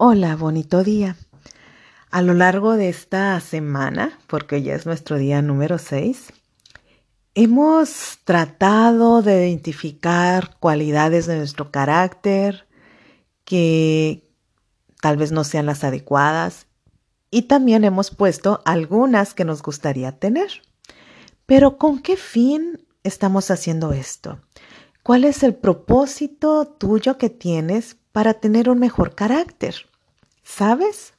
Hola, bonito día. A lo largo de esta semana, porque ya es nuestro día número 6, hemos tratado de identificar cualidades de nuestro carácter que tal vez no sean las adecuadas y también hemos puesto algunas que nos gustaría tener. Pero ¿con qué fin estamos haciendo esto? ¿Cuál es el propósito tuyo que tienes para tener un mejor carácter? ¿Sabes?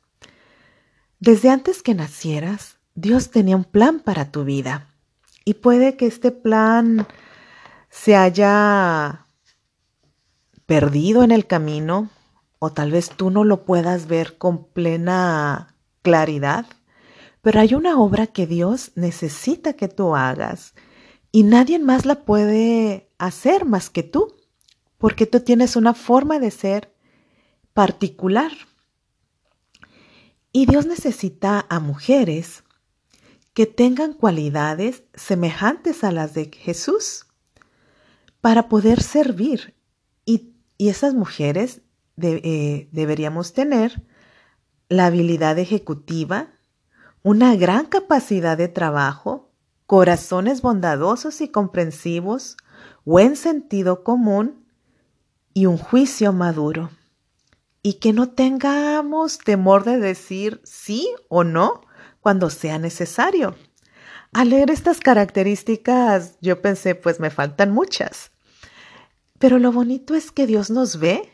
Desde antes que nacieras, Dios tenía un plan para tu vida. Y puede que este plan se haya perdido en el camino o tal vez tú no lo puedas ver con plena claridad, pero hay una obra que Dios necesita que tú hagas y nadie más la puede hacer más que tú, porque tú tienes una forma de ser particular. Y Dios necesita a mujeres que tengan cualidades semejantes a las de Jesús para poder servir. Y, esas mujeres eh, deberíamos tener la habilidad ejecutiva, una gran capacidad de trabajo, corazones bondadosos y comprensivos, buen sentido común y un juicio maduro y que no tengamos temor de decir sí o no cuando sea necesario. Al leer estas características yo pensé, pues me faltan muchas. Pero lo bonito es que Dios nos ve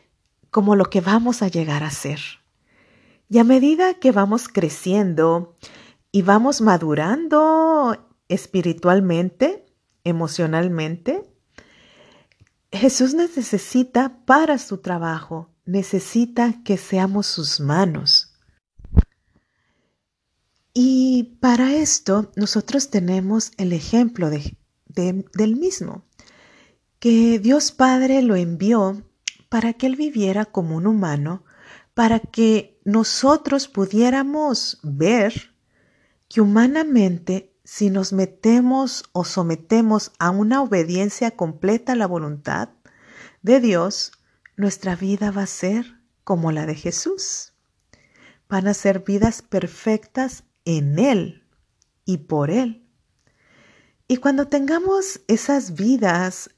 como lo que vamos a llegar a ser. Y a medida que vamos creciendo y vamos madurando espiritualmente, emocionalmente, Jesús nos necesita para su trabajo necesita que seamos sus manos. Y para esto nosotros tenemos el ejemplo de, del mismo, que Dios Padre lo envió para que Él viviera como un humano, para que nosotros pudiéramos ver que humanamente si nos metemos o sometemos a una obediencia completa a la voluntad de Dios, nuestra vida va a ser como la de Jesús. Van a ser vidas perfectas en Él y por Él. Y cuando tengamos esas vidas,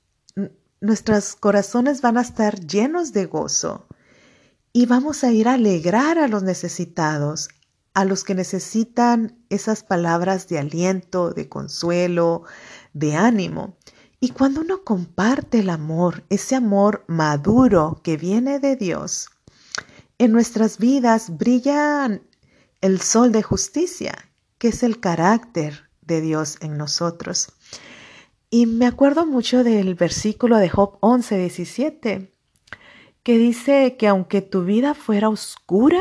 nuestros corazones van a estar llenos de gozo y vamos a ir a alegrar a los necesitados, a los que necesitan esas palabras de aliento, de consuelo, de ánimo. Y cuando uno comparte el amor, ese amor maduro que viene de Dios, en nuestras vidas brilla el sol de justicia, que es el carácter de Dios en nosotros. Y me acuerdo mucho del versículo de Job 11, 17, que dice que aunque tu vida fuera oscura,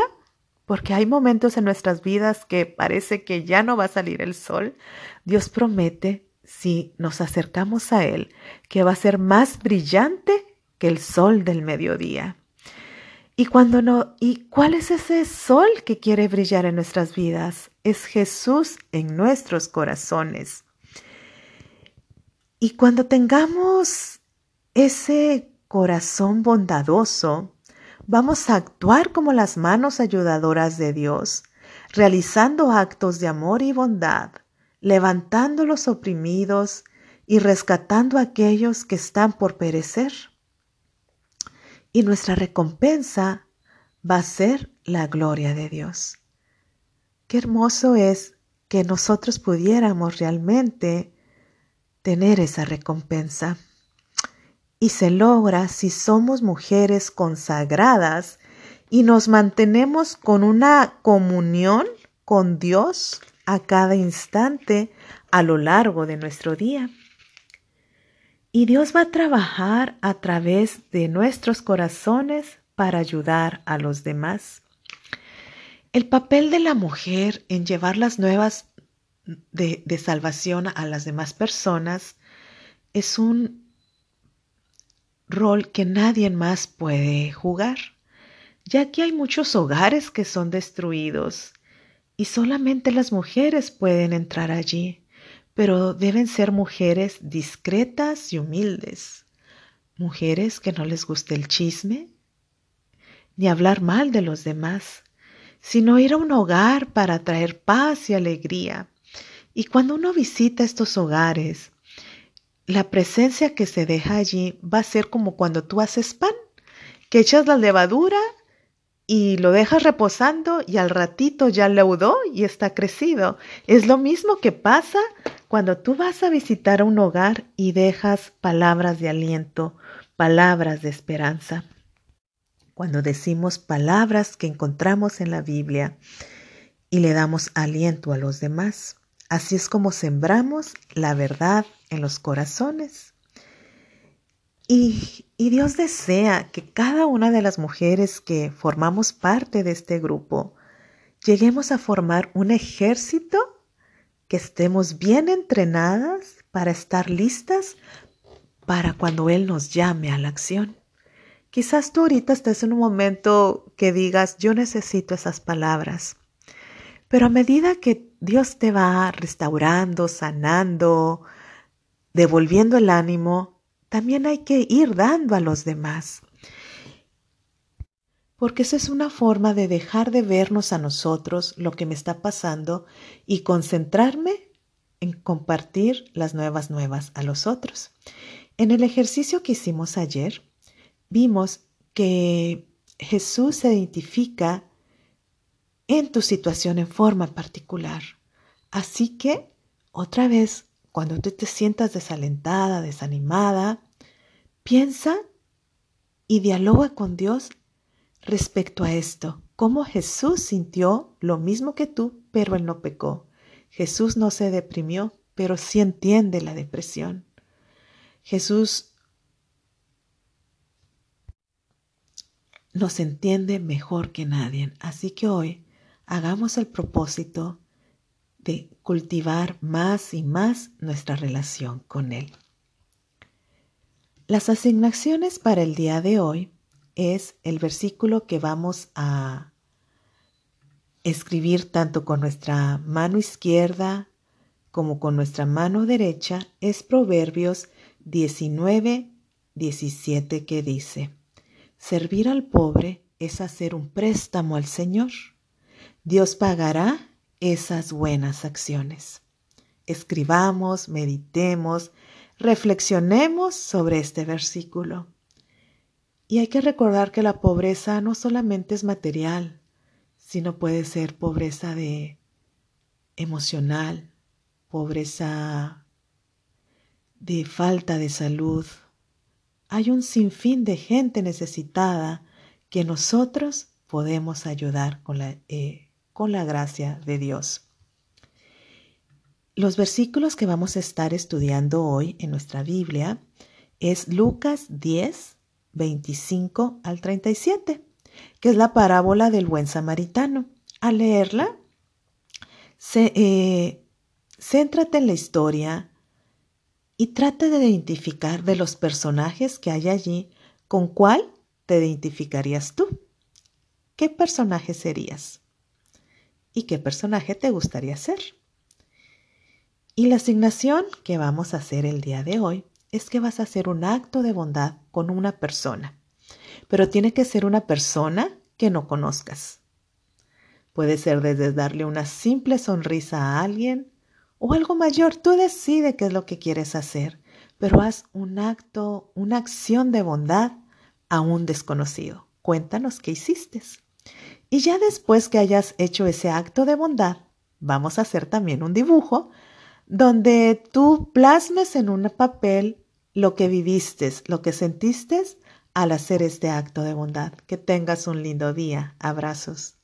porque hay momentos en nuestras vidas que parece que ya no va a salir el sol, Dios promete si nos acercamos a Él, que va a ser más brillante que el sol del mediodía. Y cuando no, ¿y cuál es ese sol que quiere brillar en nuestras vidas? Es Jesús en nuestros corazones. Y cuando tengamos ese corazón bondadoso, vamos a actuar como las manos ayudadoras de Dios, realizando actos de amor y bondad levantando los oprimidos y rescatando a aquellos que están por perecer. Y nuestra recompensa va a ser la gloria de Dios. Qué hermoso es que nosotros pudiéramos realmente tener esa recompensa. Y se logra si somos mujeres consagradas y nos mantenemos con una comunión con Dios a cada instante a lo largo de nuestro día. Y Dios va a trabajar a través de nuestros corazones para ayudar a los demás. El papel de la mujer en llevar las nuevas de, de salvación a las demás personas es un rol que nadie más puede jugar, ya que hay muchos hogares que son destruidos y solamente las mujeres pueden entrar allí, pero deben ser mujeres discretas y humildes, mujeres que no les guste el chisme, ni hablar mal de los demás, sino ir a un hogar para traer paz y alegría. Y cuando uno visita estos hogares, la presencia que se deja allí va a ser como cuando tú haces pan, que echas la levadura y lo dejas reposando y al ratito ya leudó y está crecido. Es lo mismo que pasa cuando tú vas a visitar un hogar y dejas palabras de aliento, palabras de esperanza. Cuando decimos palabras que encontramos en la Biblia y le damos aliento a los demás. Así es como sembramos la verdad en los corazones. Y, Dios desea que cada una de las mujeres que formamos parte de este grupo lleguemos a formar un ejército, que estemos bien entrenadas para estar listas para cuando Él nos llame a la acción. Quizás tú ahorita estés en un momento que digas, yo necesito esas palabras. Pero a medida que Dios te va restaurando, sanando, devolviendo el ánimo, también hay que ir dando a los demás. Porque esa es una forma de dejar de vernos a nosotros lo que me está pasando y concentrarme en compartir las nuevas nuevas a los otros. En el ejercicio que hicimos ayer, vimos que Jesús se identifica en tu situación en forma particular. Así que, otra vez, cuando tú te sientas desalentada, desanimada, piensa y dialoga con Dios respecto a esto. Cómo Jesús sintió lo mismo que tú, pero él no pecó. Jesús no se deprimió, pero sí entiende la depresión. Jesús nos entiende mejor que nadie. Así que hoy hagamos el propósito cultivar más y más nuestra relación con Él. Las asignaciones para el día de hoy es el versículo que vamos a escribir tanto con nuestra mano izquierda como con nuestra mano derecha, es Proverbios 19, 17 que dice, Servir al pobre es hacer un préstamo al Señor. Dios pagará esas buenas acciones. Escribamos, meditemos, reflexionemos sobre este versículo. Y hay que recordar que la pobreza no solamente es material, sino puede ser pobreza de emocional, pobreza de falta de salud. Hay un sinfín de gente necesitada que nosotros podemos ayudar con la eh, con la gracia de Dios. Los versículos que vamos a estar estudiando hoy en nuestra Biblia es Lucas 10, 25 al 37, que es la parábola del buen samaritano. Al leerla, eh, céntrate en la historia y trata de identificar de los personajes que hay allí con cuál te identificarías tú. ¿Qué personaje serías? Y qué personaje te gustaría ser. Y la asignación que vamos a hacer el día de hoy es que vas a hacer un acto de bondad con una persona, pero tiene que ser una persona que no conozcas. Puede ser desde darle una simple sonrisa a alguien o algo mayor. Tú decides qué es lo que quieres hacer, pero haz un acto, una acción de bondad a un desconocido. Cuéntanos qué hiciste. Y ya después que hayas hecho ese acto de bondad, vamos a hacer también un dibujo donde tú plasmes en un papel lo que viviste, lo que sentiste al hacer este acto de bondad. Que tengas un lindo día. Abrazos.